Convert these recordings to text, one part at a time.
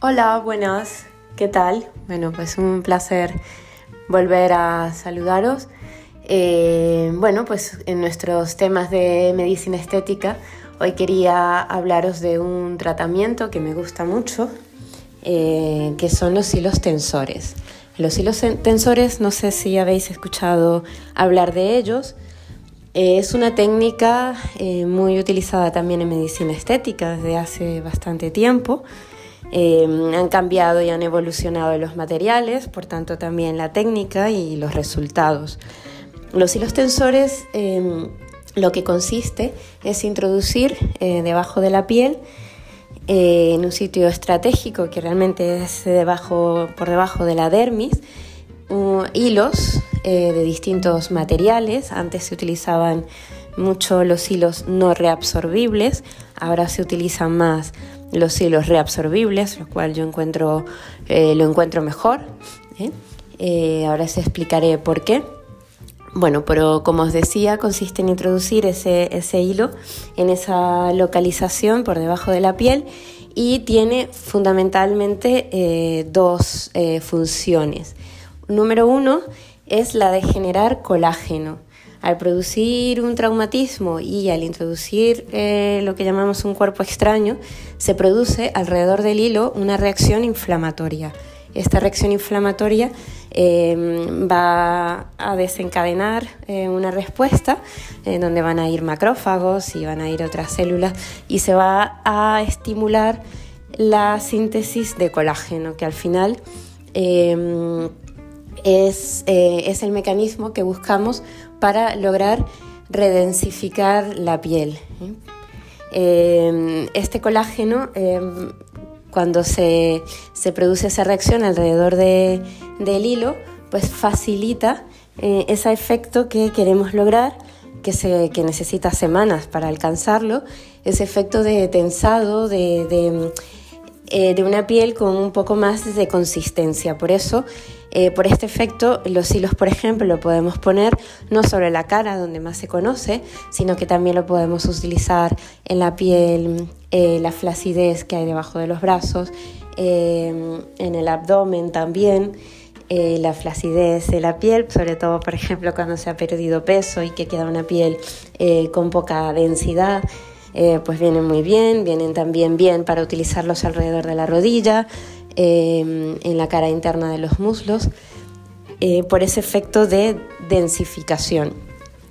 Hola, buenas, ¿qué tal? Bueno, pues un placer volver a saludaros. Eh, bueno, pues en nuestros temas de medicina estética, hoy quería hablaros de un tratamiento que me gusta mucho, eh, que son los hilos tensores. Los hilos tensores, no sé si habéis escuchado hablar de ellos, eh, es una técnica muy utilizada también en medicina estética desde hace bastante tiempo. Em, han cambiado y han evolucionado los materiales, por tanto también la técnica y los resultados. Los hilos tensores em, lo que consiste es introducir eh, debajo de la piel, eh, en un sitio estratégico que realmente es debajo, por debajo de la dermis, hilos eh, de distintos materiales. Antes se utilizaban mucho los hilos no reabsorbibles, ahora se utilizan más los hilos reabsorbibles, lo cual yo encuentro, eh, lo encuentro mejor. ¿eh? Eh, ahora os explicaré por qué. Bueno, pero como os decía, consiste en introducir ese, ese hilo en esa localización por debajo de la piel y tiene fundamentalmente dos funciones. Número uno es la de generar colágeno. Al producir un traumatismo y al introducir eh, lo que llamamos un cuerpo extraño, se produce alrededor del hilo una reacción inflamatoria. Esta reacción inflamatoria em, va a desencadenar eh, una respuesta en donde van a ir macrófagos y van a ir otras células y se va a estimular la síntesis de colágeno, que al final em, es, eh, es el mecanismo que buscamos para lograr redensificar la piel. ¿eh? Eh, este colágeno, cuando se, produce esa reacción alrededor del hilo, pues facilita ese efecto que queremos lograr, que, se, que necesita semanas para alcanzarlo, ese efecto de tensado, de, de una piel con un poco más de consistencia. Por eso eh, por este efecto, los hilos, por ejemplo, lo podemos poner no sobre la cara, donde más se conoce, sino que también lo podemos utilizar en la piel, eh, la flacidez que hay debajo de los brazos, eh, en el abdomen también. la flacidez de la piel, sobre todo por ejemplo cuando se ha perdido peso y que queda una piel con poca densidad, pues vienen muy bien, vienen también bien para utilizarlos alrededor de la rodilla, Em, en la cara interna de los muslos eh, por ese efecto de densificación.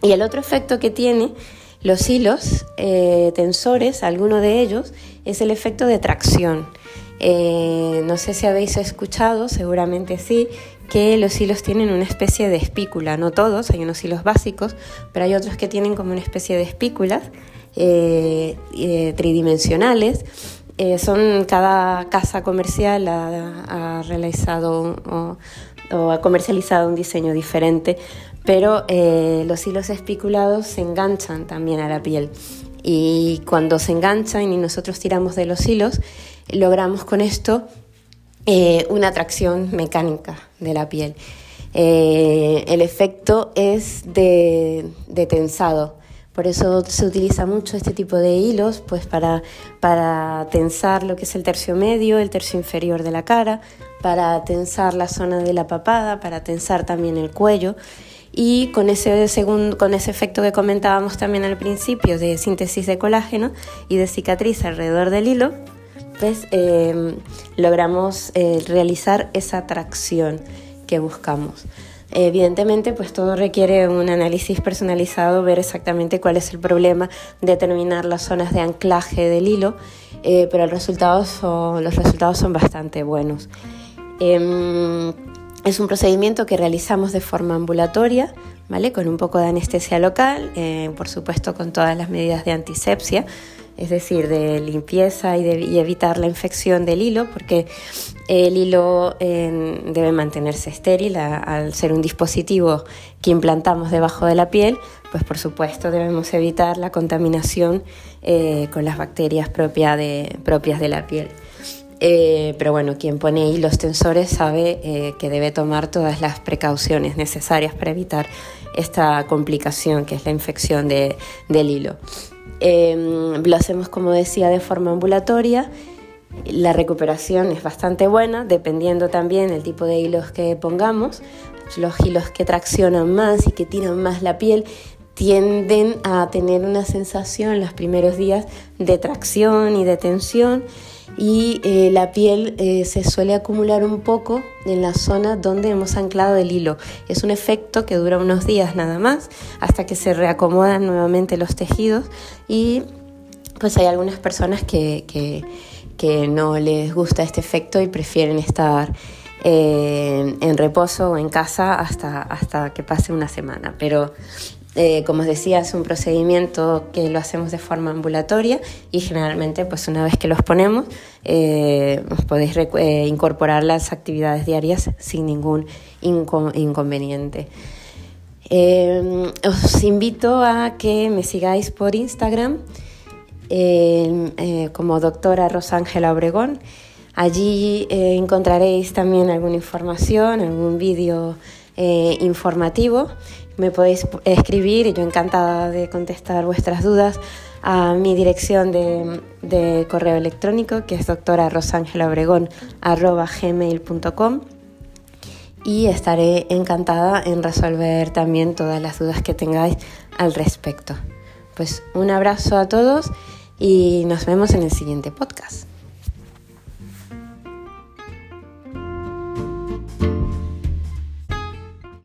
Y el otro efecto que tiene los hilos eh, tensores, alguno de ellos, es el efecto de tracción. Eh, no sé si habéis escuchado, seguramente sí, que los hilos tienen una especie de espícula, no todos, hay unos hilos básicos, pero hay otros que tienen como una especie de espículas tridimensionales. Eh, son cada casa comercial ha, realizado o, ha comercializado un diseño diferente, pero eh, los hilos espiculados se enganchan también a la piel. Y cuando se enganchan y nosotros tiramos de los hilos, logramos con esto eh, una atracción mecánica de la piel. el efecto es de tensado por eso se utiliza mucho este tipo de hilos pues para, para tensar lo que es el tercio medio, el tercio inferior de la cara, para tensar la zona de la papada, para tensar también el cuello. Y con ese, con ese efecto que comentábamos también al principio de síntesis de colágeno y de cicatriz alrededor del hilo, pues em, logramos eh, realizar esa tracción que buscamos. Evidentemente, pues todo requiere un análisis personalizado, ver exactamente cuál es el problema, determinar las zonas de anclaje del hilo, eh, pero los resultados son bastante buenos. Em, es un procedimiento que realizamos de forma ambulatoria, ¿vale? con un poco de anestesia local, eh, por supuesto con todas las medidas de antisepsia es decir, de limpieza y, de, evitar la infección del hilo, porque el hilo debe mantenerse estéril al ser un dispositivo que implantamos debajo de la piel, pues por supuesto debemos evitar la contaminación eh, con las bacterias propias de la piel. Eh, pero bueno, quien pone hilos tensores sabe eh, que debe tomar todas las precauciones necesarias para evitar esta complicación que es la infección del hilo. Em, lo hacemos, como decía, de forma ambulatoria La recuperación es bastante buena, dependiendo también del tipo de hilos que pongamos. Los hilos que traccionan más y que tiran más la piel tienden a tener una sensación los primeros días de tracción y de tensión y eh, la piel eh, se suele acumular un poco en la zona donde hemos anclado el hilo. Es un efecto que dura unos días nada más hasta que se reacomodan nuevamente los tejidos y pues hay algunas personas que, que, no les gusta este efecto y prefieren estar eh, en reposo o en casa hasta, hasta que pase una semana. Pero eh, como os decía, es un procedimiento que lo hacemos de forma ambulatoria y generalmente, pues una vez que los ponemos, eh, podéis eh, incorporar las actividades diarias sin ningún inconveniente. os invito a que me sigáis por Instagram como doctora Rosángela Obregón. Allí encontraréis también alguna información, algún vídeo informativo me podéis escribir y yo encantada de contestar vuestras dudas a mi dirección de, correo electrónico que es doctora gmail.com y estaré encantada en resolver también todas las dudas que tengáis al respecto. Pues un abrazo a todos y nos vemos en el siguiente podcast.